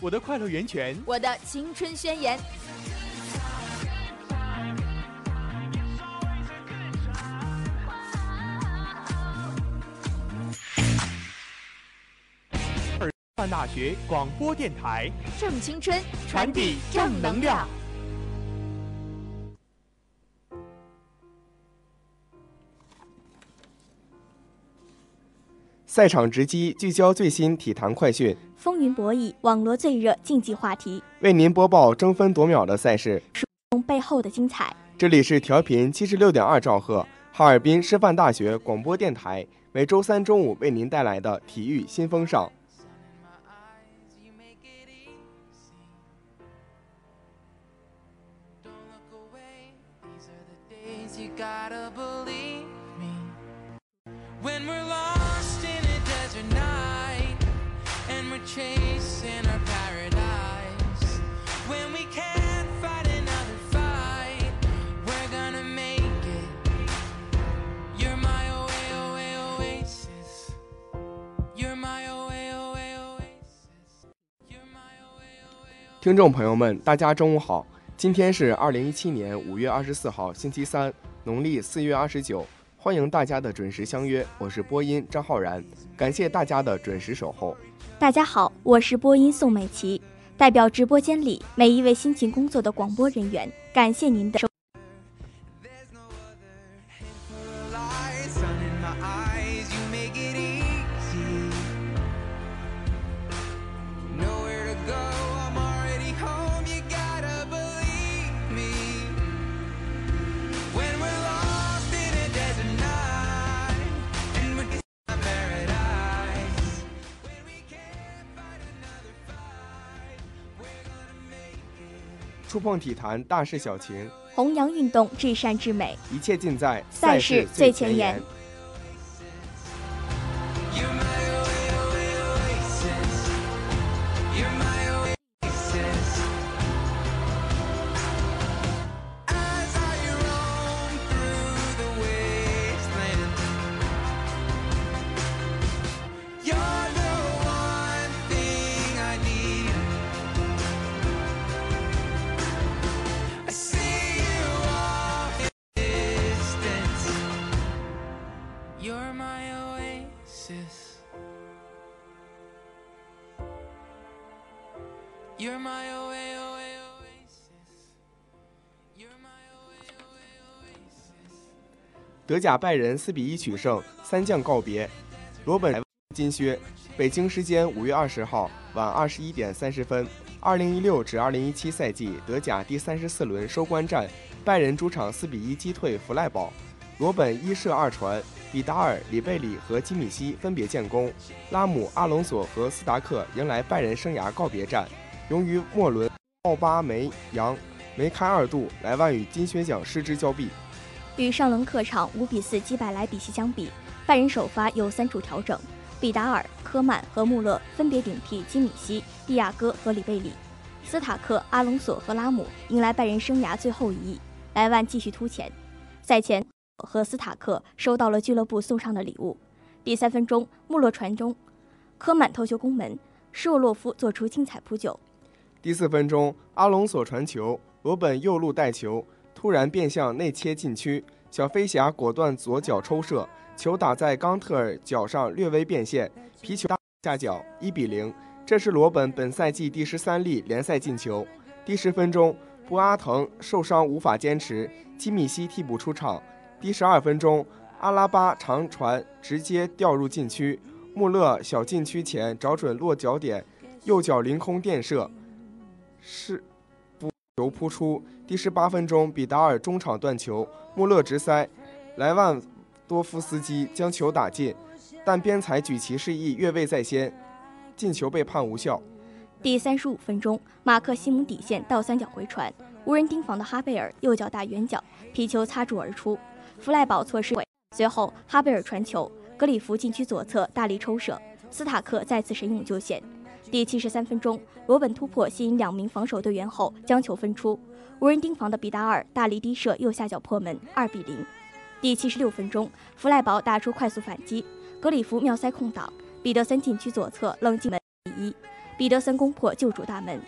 我的快乐源泉，我的青春宣言。师范大学广播电台，正青春，传递正能量。赛场直击，聚焦最新体坛快讯，风云博弈，网罗最热竞技话题，为您播报争分夺秒的赛事中背后的精彩。这里是调频七十六点二兆赫，哈尔滨师范大学广播电台，每周三中午为您带来的体育新风尚。听众朋友们，大家中午好，今天是二零一七年五月二十四号，星期三。农历四月二十九，欢迎大家的准时相约，我是播音张浩然，感谢大家的准时守候。大家好，我是播音宋美琪，代表直播间里每一位辛勤工作的广播人员，感谢您的。碰体坛大事小情，弘扬运动至善至美，一切尽在赛事最前沿。德甲拜仁四比一取胜，三将告别，罗本金靴。北京时间五月二十号晚二十一点三十分，二零一六至二零一七赛季德甲第三十四轮收官战，拜仁主场四比一击退弗赖堡，罗本一射二传，比达尔、里贝里和基米希分别建功，拉姆、阿隆索和斯达克迎来拜仁生涯告别战。由于末轮奥巴梅扬梅开二度，莱万与金靴奖失之交臂。与上轮客场五比四击败莱比锡相比，拜仁首发有三处调整，比达尔、科曼和穆勒分别顶替基米希、蒂亚戈和里贝里，斯塔克、阿隆索和拉姆迎来拜仁生涯最后一役。莱万继续突前。赛前和斯塔克收到了俱乐部送上的礼物。第三分钟，穆勒传中，科曼头球攻门，施沃洛夫做出精彩扑救。第四分钟，阿隆索传球，罗本右路带球，突然变向内切禁区，小飞侠果断左脚抽射，球打在冈特尔脚上略微变线，皮球下脚，一比零。这是罗本本赛季第十三粒联赛进球。第十分钟，布阿滕受伤无法坚持，基米希替补出场。第十二分钟，阿拉巴长传直接掉入禁区，穆勒小禁区前找准落脚点，右脚凌空垫射。是球扑出。第十八分钟，比达尔中场断球，穆勒直塞，莱万多夫斯基将球打进，但边裁举旗示意越位在先，进球被判无效。第三十五分钟，马克西姆底线倒三角回传，无人盯防的哈贝尔右脚打远角，皮球擦柱而出，弗赖堡错失。随后哈贝尔传球，格里夫禁区左侧大力抽射，斯塔克再次神勇救险。第七十三分钟，罗本突破吸引两名防守队员后将球分出，无人盯防的比达尔大力低射右下角破门，二比零。第七十六分钟，弗赖堡打出快速反击，格里夫妙塞空档，彼得森禁区左侧冷进门一，彼得森攻破救主大门。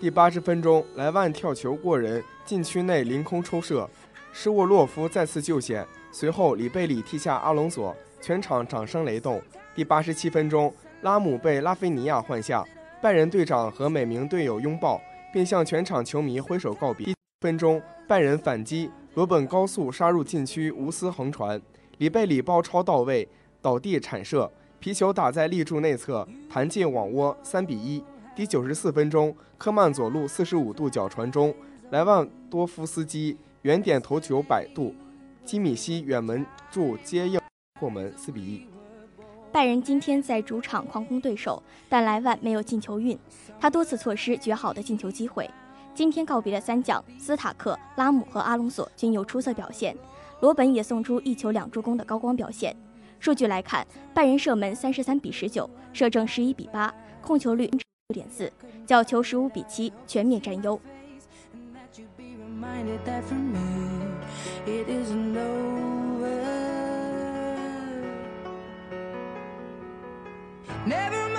第八十分钟，莱万跳球过人，禁区内凌空抽射，施沃洛夫再次救险，随后里贝里踢下阿隆索，全场掌声雷动。第八十七分钟。拉姆被拉菲尼亚换下，拜仁队长和每名队友拥抱，并向全场球迷挥手告别。一分钟，拜仁反击，罗本高速杀入禁区，无私横传，里贝里包抄到位，倒地铲射，皮球打在立柱内侧，弹进网窝，三比一。第九十四分钟，科曼左路四十五度角传中，莱万多夫斯基远点头球摆渡，基米希远门柱接应破门，四比一。拜仁今天在主场狂攻对手，但莱万没有进球运，他多次错失绝好的进球机会。今天告别的三将斯塔克、拉姆和阿隆索均有出色表现，罗本也送出一球两助攻的高光表现。数据来看，拜仁射门三十三比十九，射正十一比八，控球率六点四，角球十五比七，全面占优。Never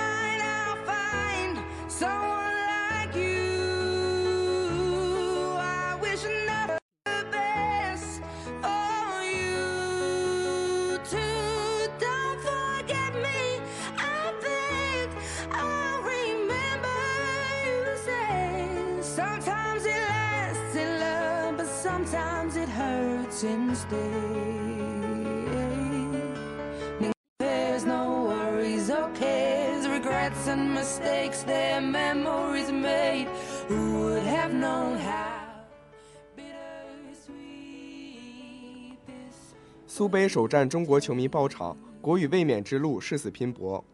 苏杯首战，中国球迷包场，国羽卫冕之路誓死拼搏。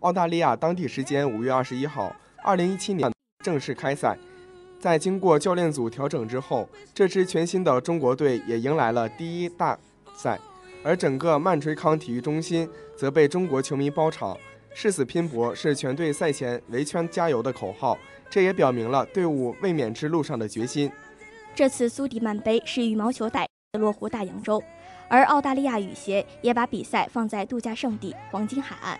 澳大利亚当地时间五月二十一号，二零一七年正式开赛。在经过教练组调整之后，这支全新的中国队也迎来了第一大赛，而整个曼垂康体育中心则被中国球迷包场。誓死拼搏是全队赛前围圈加油的口号，这也表明了队伍卫冕之路上的决心。这次苏迪曼杯是羽毛球代落户大洋洲，而澳大利亚羽协也把比赛放在度假胜地黄金海岸。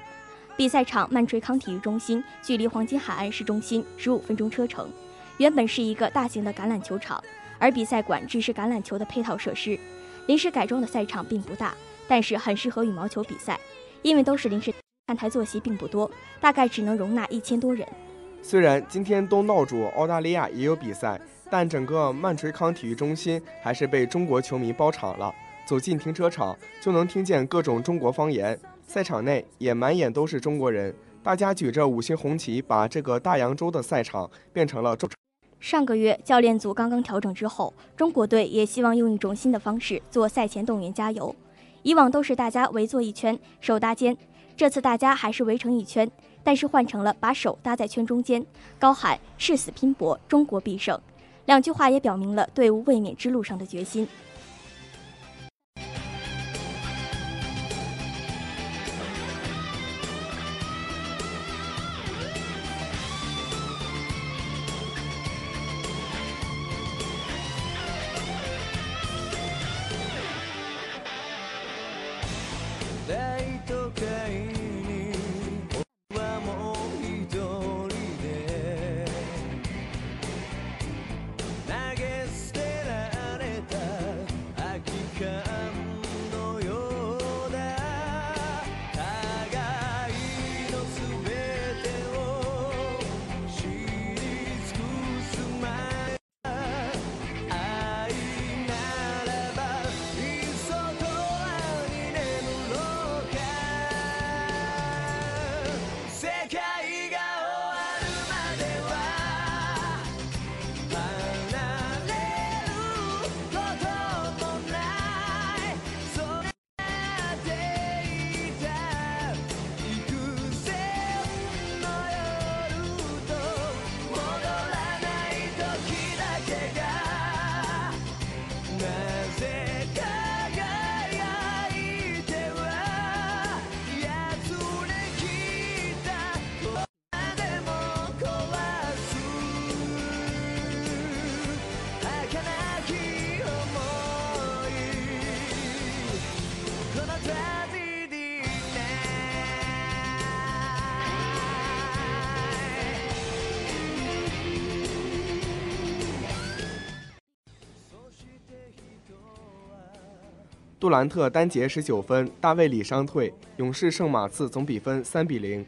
比赛场曼垂康体育中心距离黄金海岸市中心十五分钟车程，原本是一个大型的橄榄球场，而比赛馆只是橄榄球的配套设施。临时改装的赛场并不大，但是很适合羽毛球比赛，因为都是临时。看台坐席并不多，大概只能容纳一千多人。虽然今天东道主澳大利亚也有比赛，但整个曼垂康体育中心还是被中国球迷包场了。走进停车场就能听见各种中国方言，赛场内也满眼都是中国人，大家举着五星红旗，把这个大洋洲的赛场变成了中。上个月教练组刚刚调整之后，中国队也希望用一种新的方式做赛前动员加油。以往都是大家围坐一圈，手搭肩。这次大家还是围成一圈，但是换成了把手搭在圈中间，高喊“誓死拼搏，中国必胜”，两句话也表明了队伍卫冕之路上的决心。杜兰特单节十九分，大卫里伤退，勇士胜马刺，总比分三比零。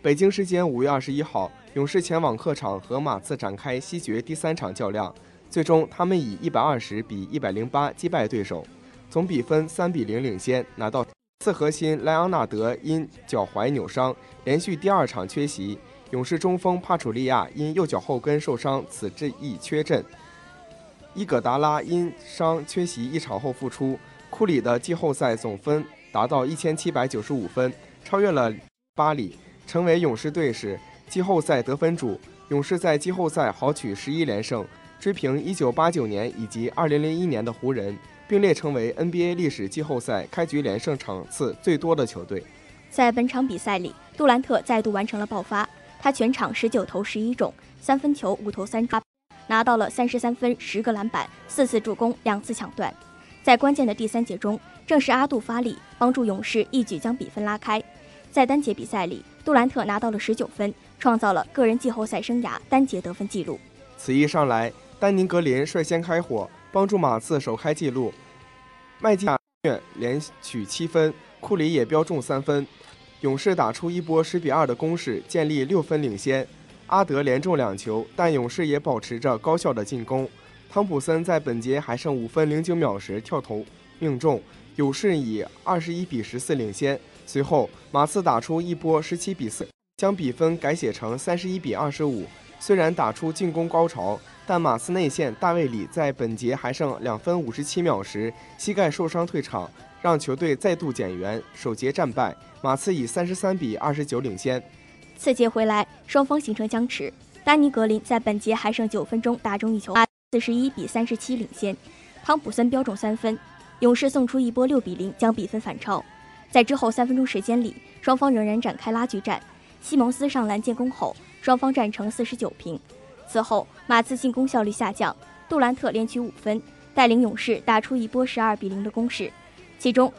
北京时间五月二十一号，勇士前往客场和马刺展开西决第三场较量，最终他们以一百二十比一百零八击败对手，总比分三比零领先，拿到。次核心莱昂纳德因脚踝扭伤，连续第二场缺席。勇士中锋帕楚利亚因右脚后跟受伤，此役亦缺阵。伊戈达拉因伤缺席一场后复出。库里的季后赛总分达到一千七百九十五分，超越了巴里，成为勇士队史季后赛得分主。勇士在季后赛豪取十一连胜，追平1989年以及2001年的湖人。并列成为 NBA 历史季后赛开局连胜场次最多的球队。在本场比赛里，杜兰特再度完成了爆发，他全场十九投十一中，三分球五投三中，拿到了三十三分、十个篮板、四次助攻、两次抢断。在关键的第三节中，正是阿杜发力，帮助勇士一举将比分拉开。在单节比赛里，杜兰特拿到了十九分，创造了个人季后赛生涯单节得分纪录。此役上来，丹尼格林率先开火。帮助马刺首开纪录，麦基连取七分，库里也标中三分，勇士打出一波十比二的攻势，建立六分领先。阿德连中两球，但勇士也保持着高效的进攻。汤普森在本节还剩五分零九秒时跳投命中，勇士以二十一比十四领先。随后马刺打出一波十七比四，将比分改写成三十一比二十五。虽然打出进攻高潮。但马刺内线大卫里在本节还剩两分五十七秒时膝盖受伤退场，让球队再度减员，首节战败，马刺以三十三比二十九领先。次节回来，双方形成僵持。丹尼格林在本节还剩九分钟打中一球，四十一比三十七领先。汤普森标中三分，勇士送出一波六比零将比分反超。在之后三分钟时间里，双方仍然展开拉锯战。西蒙斯上篮建功后，双方战成四十九平。此后，马刺进攻效率下降，杜兰特连取五分，带领勇士打出一波十二比零的攻势，其中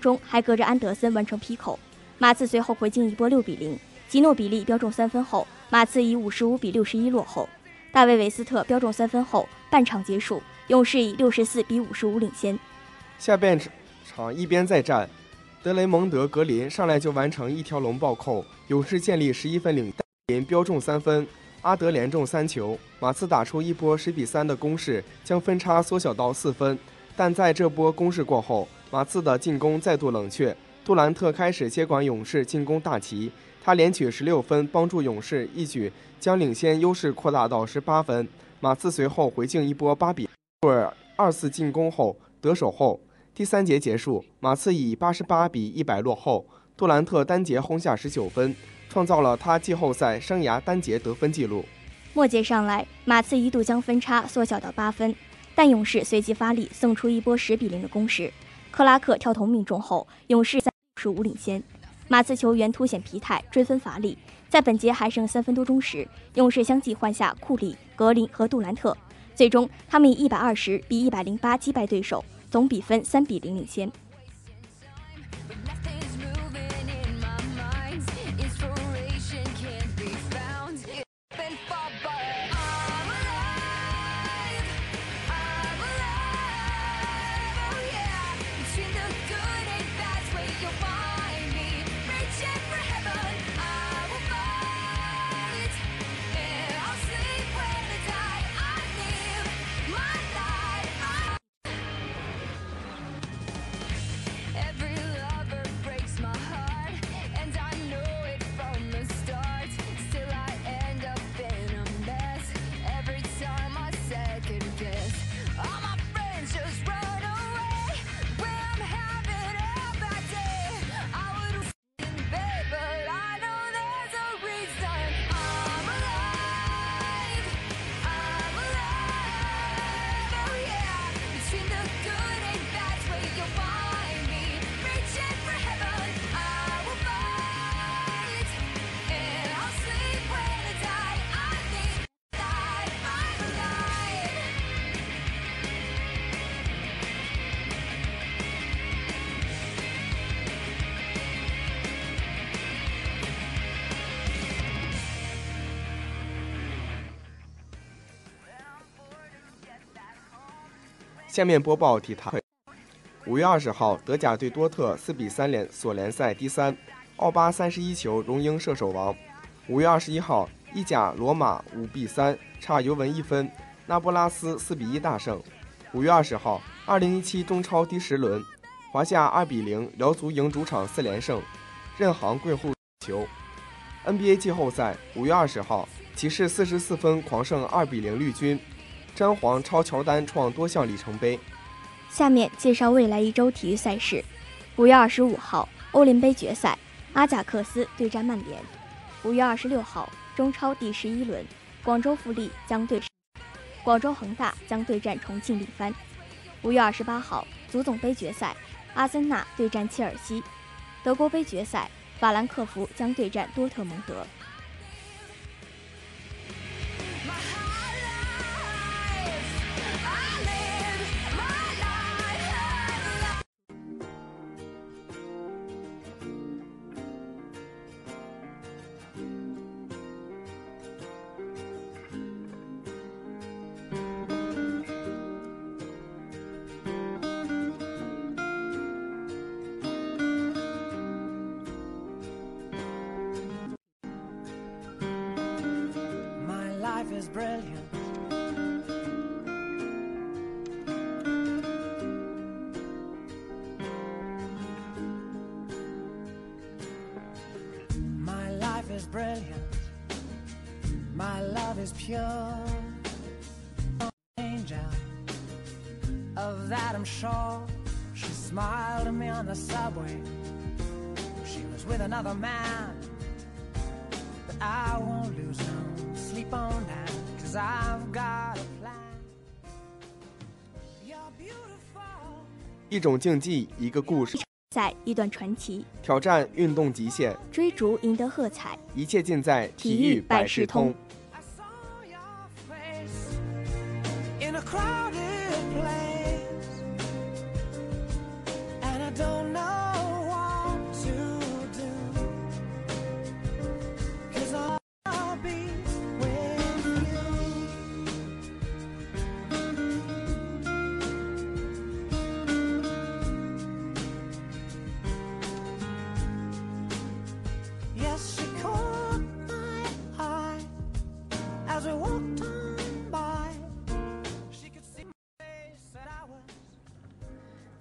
中还隔着安德森完成劈扣。马刺随后回敬一波六比零，吉诺比利标中三分后，马刺以五十五比六十一落后。大卫韦斯特标中三分后，半场结束，勇士以六十四比五十五领先。下半场一边再战，德雷蒙德格林上来就完成一条龙暴扣，勇士建立十一分领先，标中三分。阿德连中三球，马刺打出一波十比三的攻势，将分差缩小到四分。但在这波攻势过后，马刺的进攻再度冷却。杜兰特开始接管勇士进攻大旗，他连取十六分，帮助勇士一举将领先优势扩大到十八分。马刺随后回敬一波八比二，二次进攻后得手后，第三节结束，马刺以八十八比一百落后。杜兰特单节轰下十九分。创造了他季后赛生涯单节得分纪录。末节上来，马刺一度将分差缩小到八分，但勇士随即发力，送出一波十比零的攻势。克拉克跳投命中后，勇士三十五领先。马刺球员凸显疲态，追分乏力。在本节还剩三分多钟时，勇士相继换下库里、格林和杜兰特，最终他们以一百二十比一百零八击败对手，总比分三比零领先。下面播报体坛。五月二十号，德甲对多特四比三连锁联赛第三，奥巴三十一球荣膺射手王。五月二十一号，意甲罗马五比三差尤文一分，那不拉斯四比一大胜。五月二十号，二零一七中超第十轮，华夏二比零辽足赢主场四连胜，任航贵户球。NBA 季后赛五月二十号，骑士四十四分狂胜二比零绿军，詹皇超乔丹创多项里程碑。下面介绍未来一周体育赛事。五月二十五号，欧联杯决赛，阿贾克斯对战曼联。五月二十六号，中超第十一轮，广州富力将对广州恒大将对战重庆力帆。五月二十八号，足总杯决赛，阿森纳对战切尔西。德国杯决赛，法兰克福将对战多特蒙德。Brilliant. My life is brilliant. My love is pure. Angel, of that I'm sure. She smiled at me on the subway. She was with another man. But I won't lose no sleep on that, cause I've got a plan. You're beautiful. 一种竞技，一个故事，赛一段传奇，挑战运动极限，追逐赢得喝彩。一切尽在体体育育百百事通。I saw your face in a crowded place,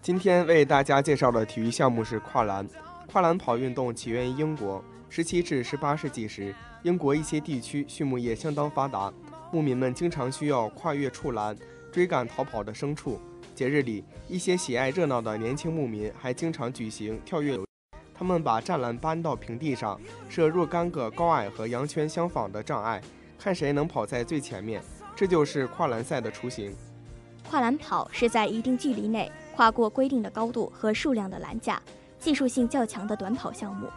今天为大家介绍的体育项目是跨栏。跨栏跑运动起源于英国。十七至十八世纪时，英国一些地区畜牧业相当发达，牧民们经常需要跨越畜栏追赶逃跑的牲畜。节日里，一些喜爱热闹的年轻牧民还经常举行跳跃游。他们把栅栏搬到平地上，设若干个高矮和羊圈相仿的障碍，看谁能跑在最前面。这就是跨栏赛的雏形。跨栏跑是在一定距离内跨过规定的高度和数量的栏架，技术性较强的短跑项目。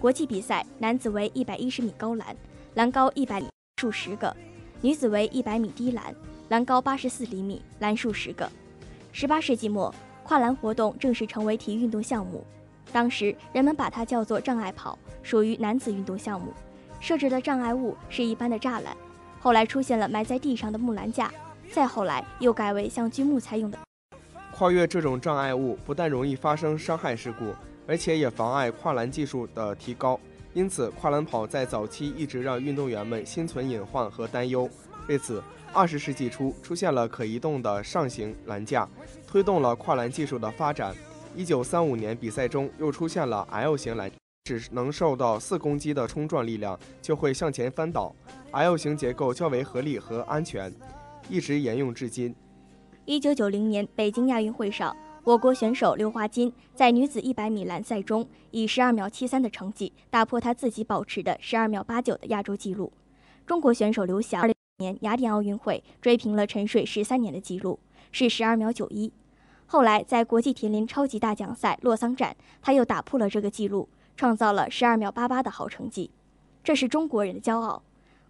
国际比赛，男子为一百一十米高栏，栏高一百米，数十个；女子为一百米低栏，栏高八十四厘米，栏数十个。十八世纪末，跨栏活动正式成为体育运动项目。当时人们把它叫做障碍跑，属于男子运动项目。设置的障碍物是一般的栅栏，后来出现了埋在地上的木栏架，再后来又改为像锯木材用的。跨越这种障碍物不但容易发生伤害事故，而且也妨碍跨栏技术的提高。因此，跨栏跑在早期一直让运动员们心存隐患和担忧。为此，二十世纪初出现了可移动的上行栏架，推动了跨栏技术的发展。一九三五年，比赛中又出现了 L 型栏，只能受到四公斤的冲撞力量就会向前翻倒。L 型结构较为合理和安全，一直沿用至今。一九九零年北京亚运会上，我国选手刘华金在女子一百米栏赛中以十二秒七三的成绩打破她自己保持的十二秒八九的亚洲纪录。中国选手刘翔二零年雅典奥运会追平了沉睡十三年的纪录，是十二秒九一。后来在国际田联超级大奖赛洛桑站，他又打破了这个纪录，创造了十二秒八八的好成绩，这是中国人的骄傲。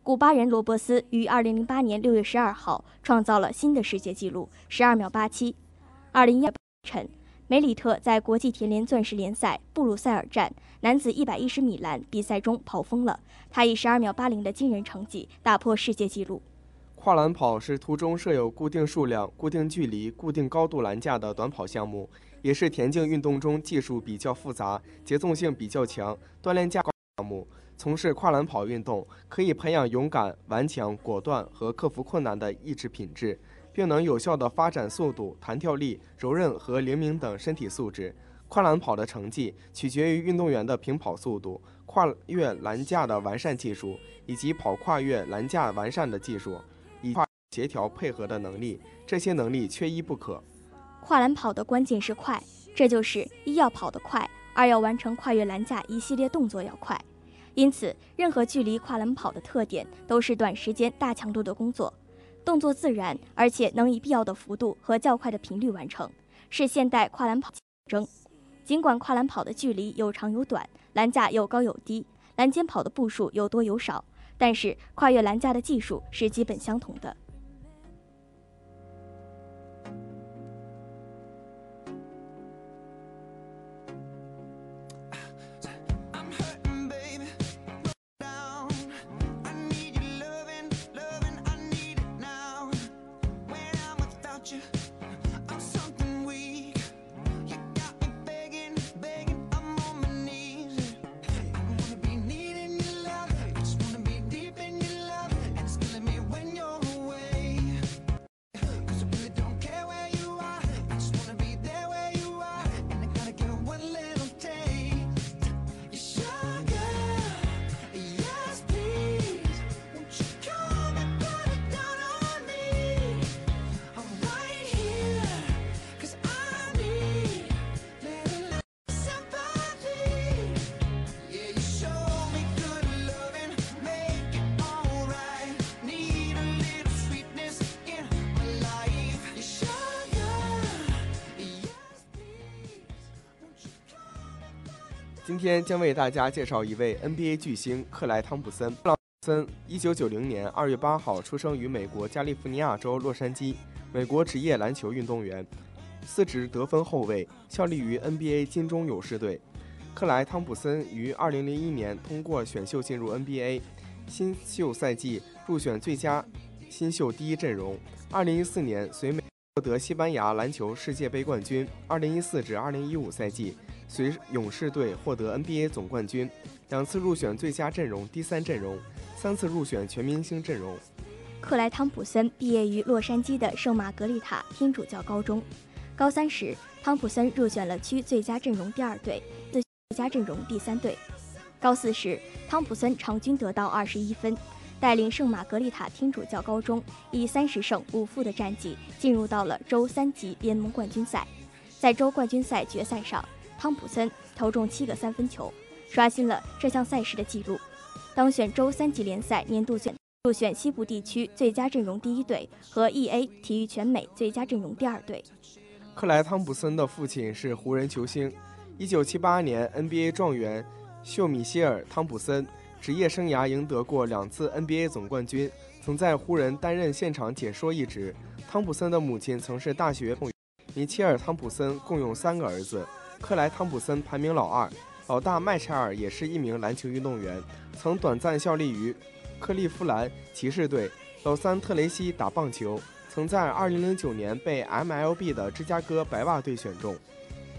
古巴人罗伯斯于二零零八年六月十二号创造了新的世界纪录，十二秒八七。二零一晨，梅里特在国际田联钻石联赛布鲁塞尔站男子一百一十米栏比赛中跑疯了，他以十二秒八零的惊人成绩打破世界纪录。跨栏跑是途中设有固定数量、固定距离、固定高度栏架的短跑项目，也是田径运动中技术比较复杂、节奏性比较强、锻炼价高项目。从事跨栏跑运动可以培养勇敢、顽强、果断和克服困难的意志品质，并能有效地发展速度、弹跳力、柔韧和灵敏等身体素质。跨栏跑的成绩取决于运动员的平跑速度、跨越栏架的完善技术，以及跑跨越栏架完善的技术，以跨协调配合的能力。这些能力缺一不可。跨栏跑的关键是快，这就是一要跑得快，二要完成跨越栏架一系列动作要快。因此，任何距离跨栏跑的特点都是短时间、大强度的工作，动作自然，而且能以必要的幅度和较快的频率完成，是现代跨栏跑争。尽管跨栏跑的距离有长有短，栏架有高有低，栏间跑的步数有多有少，但是跨越栏架的技术是基本相同的。今天将为大家介绍一位 NBA 巨星克莱·汤普森。克莱·汤普森，一九九零年二月八号出生于美国加利福尼亚州洛杉矶，美国职业篮球运动员，司职得分后卫，效力于 NBA 金州勇士队。克莱·汤普森于二零零一年通过选秀进入 NBA，新秀赛季入选最佳新秀第一阵容。二零一四年随美获得西班牙篮球世界杯冠军。二零一四至二零一五赛季。随勇士队获得 NBA 总冠军，两次入选最佳阵容第三阵容，三次入选全明星阵容。克莱·汤普森毕业于洛杉矶的圣玛格丽塔天主教高中。高三时，汤普森入选了区最佳阵容第二队，最佳阵容第三队。高四时，汤普森场均得到二十一分，带领圣玛格丽塔天主教高中以三十胜五负的战绩进入到了州三级联盟冠军赛。在州冠军赛决赛上，汤普森投中七个三分球，刷新了这项赛事的纪录，当选州三级联赛年度选入选西部地区最佳阵容第一队和 E.A. 体育全美最佳阵容第二队。克莱·汤普森的父亲是湖人球星，1978年 NBA 状元秀米歇尔·汤普森，职业生涯赢得过两次 NBA 总冠军，曾在湖人担任现场解说一职。汤普森的母亲曾是大学米切尔·汤普森共有三个儿子。克莱·汤普森排名老二，老大麦柴尔也是一名篮球运动员，曾短暂效力于克利夫兰骑士队。老三特雷西打棒球，曾在2009年被 MLB 的芝加哥白袜队选中。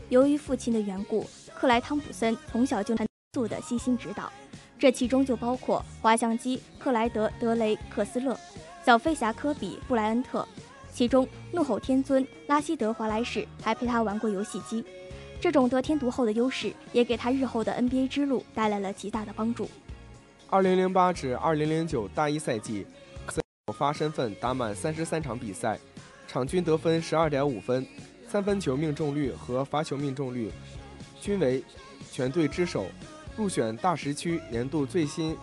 由于父亲的缘故，克莱·汤普森从小就素的悉心指导，这其中就包括滑翔机克莱德·德雷克斯勒、小飞侠科比·布莱恩特，其中怒吼天尊拉希德·华莱士还陪他玩过游戏机。这种得天独厚的优势，也给他日后的 NBA 之路带来了极大的帮助。二零零八至二零零九大一赛季，首发身份打满三十三场比赛，场均得分十二点五分，三分球命中率和罚球命中率均为全队之首，入选大十区年度最新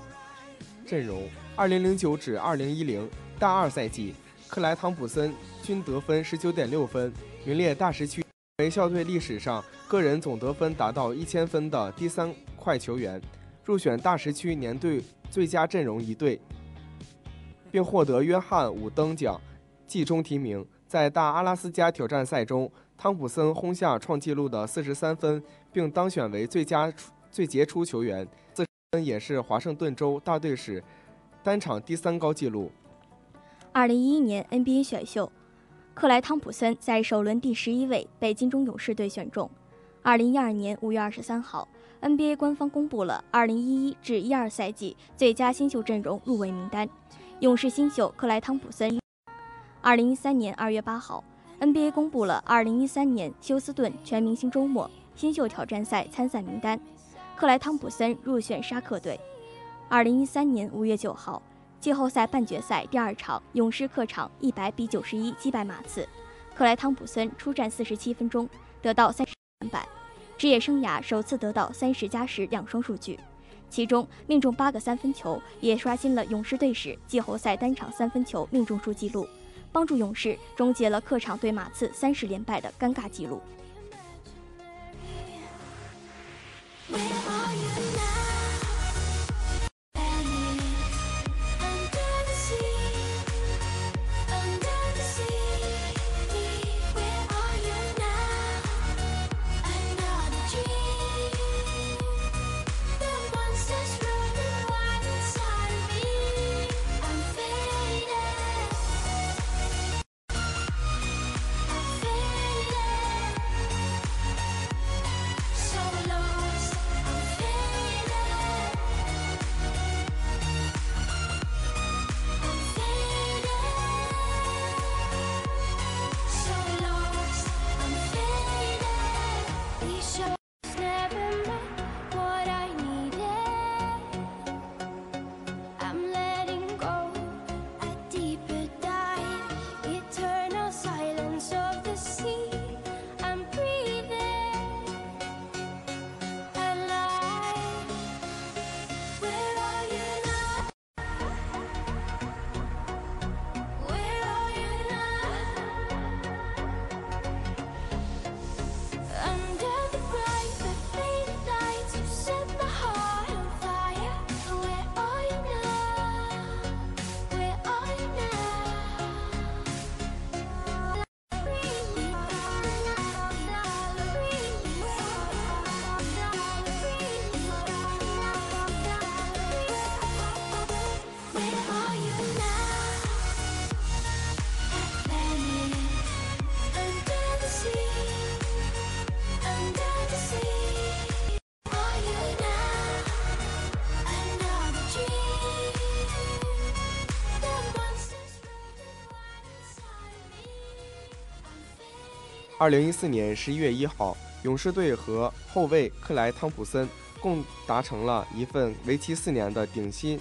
阵容。二零零九至二零一零大二赛季，克莱·汤普森均得分十九点六分，名列大十区。为校队历史上个人总得分达到一千分的第三快球员，入选大十区年队最佳阵容一队，并获得约翰伍登奖季中提名。在大阿拉斯加挑战赛中，汤普森轰下创纪录的四十三分，并当选为最佳最杰出球员，四分也是华盛顿州大队史单场第三高纪录。二零一一年 NBA 选秀，克莱汤普森在首轮第十一位被金州勇士队选中。二零一二年五月二十三号，NBA 官方公布了二零一一至一二赛季最佳新秀阵容入围名单，勇士新秀克莱汤普森。二零一三年二月八号，NBA 公布了二零一三年休斯顿全明星周末新秀挑战赛参赛名单，克莱汤普森入选沙克队。二零一三年五月九号，季后赛半决赛第二场，勇士客场一百比九十一击败马刺，克莱汤普森出战四十七分钟，得到三十板，职业生涯首次得到三十加十两双数据，其中命中八个三分球，也刷新了勇士队史季后赛单场三分球命中数纪录。帮助勇士终结了客场对马刺三十连败的尴尬纪录。二零一四年十一月一号，勇士队和后卫克莱汤普森共达成了一份为期四年的顶薪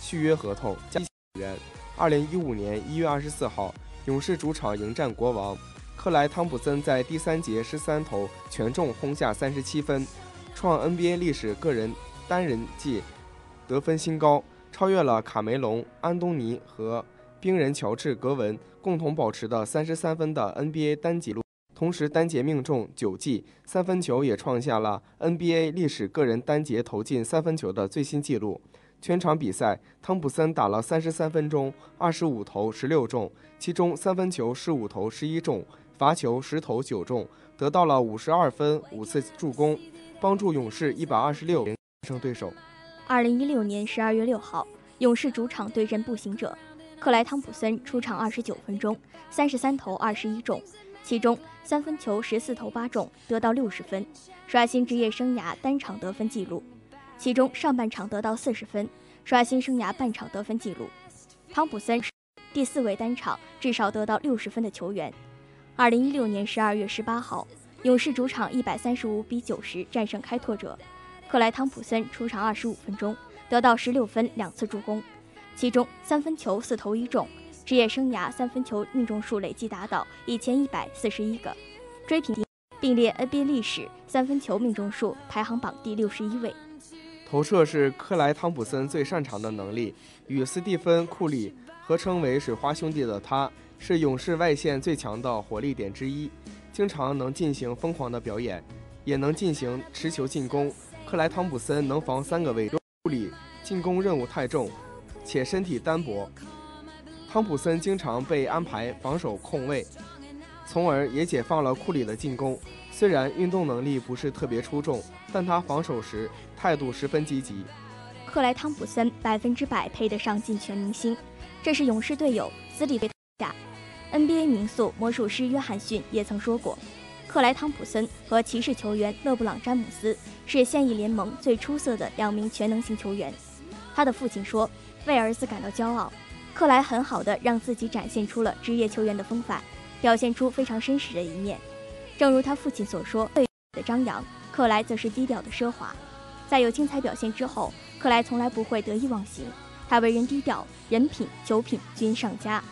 续约合同，加元。二零一五年一月二十四号，勇士主场迎战国王，克莱汤普森在第三节十三投全中，轰下三十七分，创 NBA 历史个人单人季得分新高，超越了卡梅隆·安东尼和冰人乔治·格文共同保持的三十三分的 NBA 单纪录。同时，单节命中九记，三分球也创下了 NBA 历史个人单节投进三分球的最新纪录。全场比赛，汤普森打了三十三分钟，二十五投十六中，其中三分球十五投十一中，罚球十投九中，得到了五十二分、五次助攻，帮助勇士一百二十六胜对手。二零一六年十二月六号，勇士主场对阵步行者，克莱汤普森出场二十九分钟，三十三投二十一中，其中三分球十四投八中，得到六十分，刷新职业生涯单场得分纪录。其中上半场得到四十分，刷新生涯半场得分纪录。汤普森是第四位单场至少得到六十分的球员。二零一六年十二月十八号，勇士主场一百三十五比九十战胜开拓者，克莱汤普森出场二十五分钟，得到十六分两次助攻，其中三分球四投一中，职业生涯三分球命中数累计达到一千一百四十一个，追平并列 NBA 历史三分球命中数排行榜第六十一位。投射是克莱汤普森最擅长的能力，与斯蒂芬·库里合称为“水花兄弟”的他，是勇士外线最强的火力点之一，经常能进行疯狂的表演，也能进行持球进攻。克莱汤普森能防三个位置，库里进攻任务太重，且身体单薄，汤普森经常被安排防守控卫，从而也解放了库里的进攻。虽然运动能力不是特别出众，但他防守时态度十分积极。克莱汤普森百分之百配得上进全明星，这是勇士队友斯里对下。NBA 名宿魔术师约翰逊也曾说过，克莱汤普森和骑士球员勒布朗詹姆斯是现役联盟最出色的两名全能型球员。他的父亲说，为儿子感到骄傲。克莱很好的让自己展现出了职业球员的风范，表现出非常绅士的一面。正如他父亲所说，对的张扬，克莱则是低调的奢华。在有精彩表现之后，克莱从来不会得意忘形，他为人低调，人品、酒品均上佳。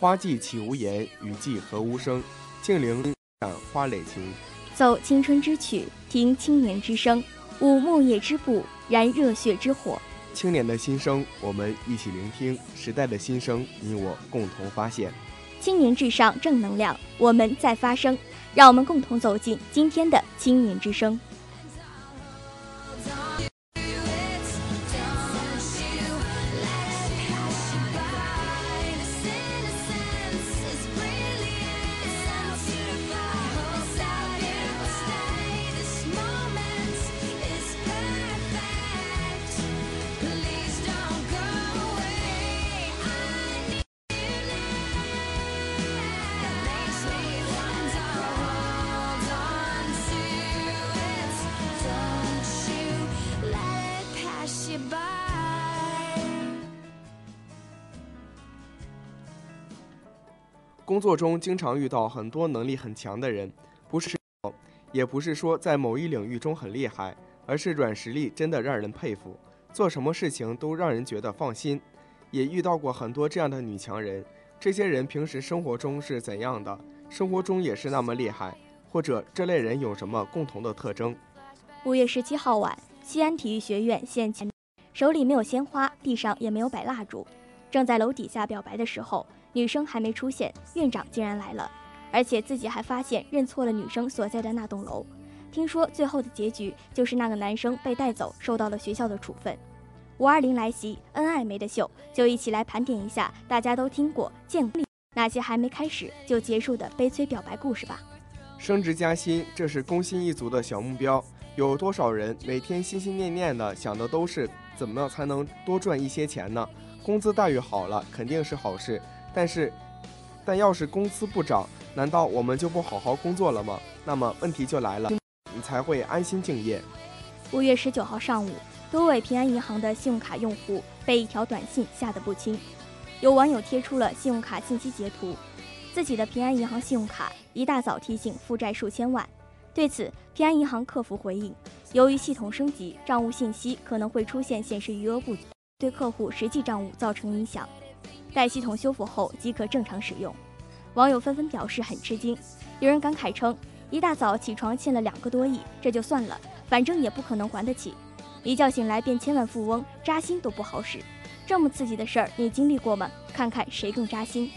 花季岂无言，雨季何无声。静聆感花蕾情。奏青春之曲，听青年之声，舞木叶之步，燃热血之火。青年的心声，我们一起聆听；时代的心声，你我共同发现。青年至上，正能量，我们在发声。让我们共同走进今天的青年之声。工作中经常遇到很多能力很强的人，不是，也不是说在某一领域中很厉害，而是软实力真的让人佩服，做什么事情都让人觉得放心。也遇到过很多这样的女强人，这些人平时生活中是怎样的？生活中也是那么厉害，或者这类人有什么共同的特征？五月十七号晚，西安体育学院现前，手里没有鲜花，地上也没有摆蜡烛，正在楼底下表白的时候，女生还没出现，院长竟然来了，而且自己还发现认错了女生所在的那栋楼。听说最后的结局就是那个男生被带走，受到了学校的处分。五二零来袭，恩爱没得秀，就一起来盘点一下大家都听过、见过那些还没开始就结束的悲催表白故事吧。升职加薪，这是工薪一族的小目标。有多少人每天心心念念的想的都是怎么样才能多赚一些钱呢？工资待遇好了肯定是好事，但是，但要是工资不涨，难道我们就不好好工作了吗？那么问题就来了，你才会安心敬业。五月十九号上午，多位平安银行的信用卡用户被一条短信吓得不轻。有网友贴出了信用卡信息截图，自己的平安银行信用卡一大早提醒负债数千万。对此，平安银行客服回应，由于系统升级，账务信息可能会出现显示余额不足，对客户实际账务造成影响。待系统修复后即可正常使用。网友纷纷表示很吃惊，有人感慨称，一大早起床欠了两个多亿，这就算了。反正也不可能还得起，一觉醒来变千万富翁，扎心都不好使。这么刺激的事儿，你经历过吗？看看谁更扎心。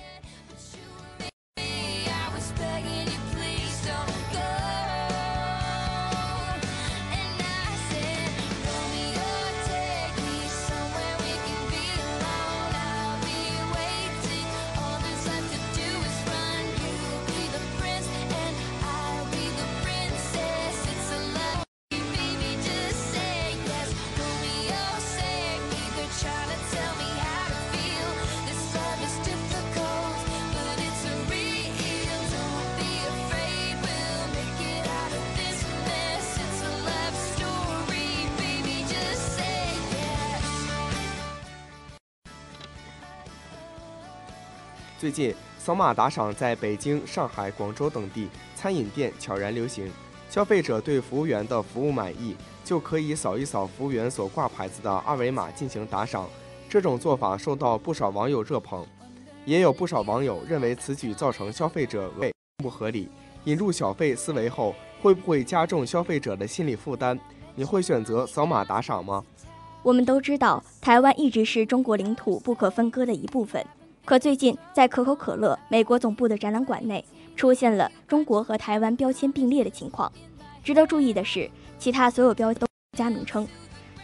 近，扫码打赏在北京、上海、广州等地餐饮店悄然流行。消费者对服务员的服务满意，就可以扫一扫服务员所挂牌子的二维码进行打赏。这种做法受到不少网友热捧，也有不少网友认为此举造成消费者额外不合理。引入小费思维后，会不会加重消费者的心理负担？你会选择扫码打赏吗？我们都知道，台湾一直是中国领土不可分割的一部分。可最近，在可口可乐美国总部的展览馆内，出现了中国和台湾标签并列的情况。值得注意的是，其他所有标都加名称。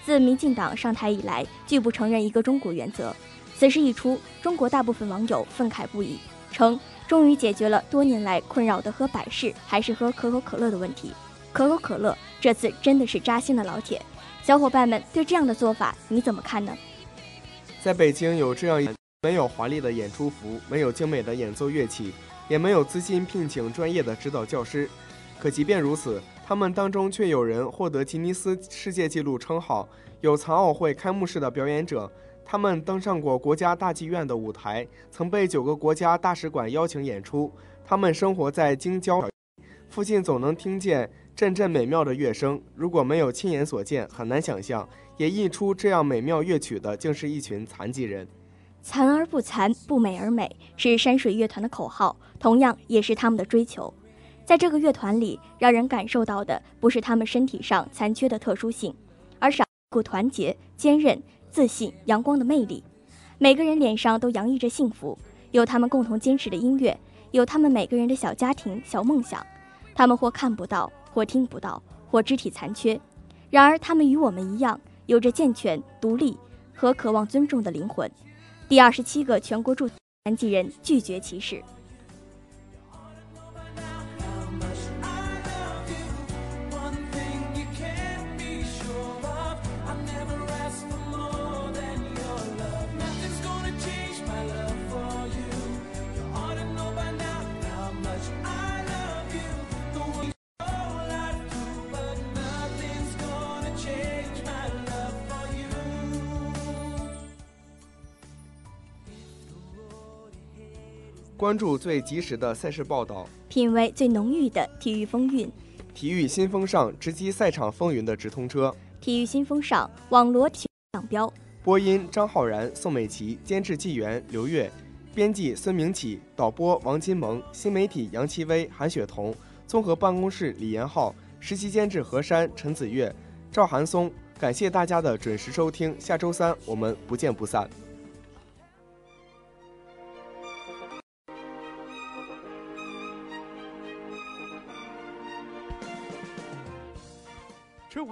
自民进党上台以来，拒不承认一个中国原则。此事一出，中国大部分网友愤慨不已，称终于解决了多年来困扰的喝百事还是喝可口可乐的问题。可口可乐这次真的是扎心了老铁。小伙伴们对这样的做法你怎么看呢？在北京有这样一没有华丽的演出服，没有精美的演奏乐器，也没有资金聘请专业的指导教师。可即便如此，他们当中却有人获得吉尼斯世界纪录称号，有残奥会开幕式的表演者，他们登上过国家大剧院的舞台，曾被九个国家大使馆邀请演出。他们生活在京郊，附近总能听见阵阵美妙的乐声。如果没有亲眼所见，很难想象，演绎出这样美妙乐曲的，竟是一群残疾人。残而不残，不美而美，是山水乐团的口号，同样也是他们的追求。在这个乐团里，让人感受到的不是他们身体上残缺的特殊性，而是一股团结、坚韧、自信、阳光的魅力。每个人脸上都洋溢着幸福，有他们共同坚持的音乐，有他们每个人的小家庭、小梦想。他们或看不到，或听不到，或肢体残缺，然而他们与我们一样，有着健全、独立和渴望尊重的灵魂。第二十七个全国驻残疾人拒绝歧视。关注最及时的赛事报道，品味最浓郁的体育风韵，体育新风尚，直击赛场风云的直通车。体育新风尚，网罗体标。播音张浩然、宋美琪，监制纪元、刘越，编辑孙明启，导播王金萌，新媒体杨奇威、韩雪彤，综合办公室李延浩，实习监制何山、陈子月、赵寒松。感谢大家的准时收听，下周三我们不见不散。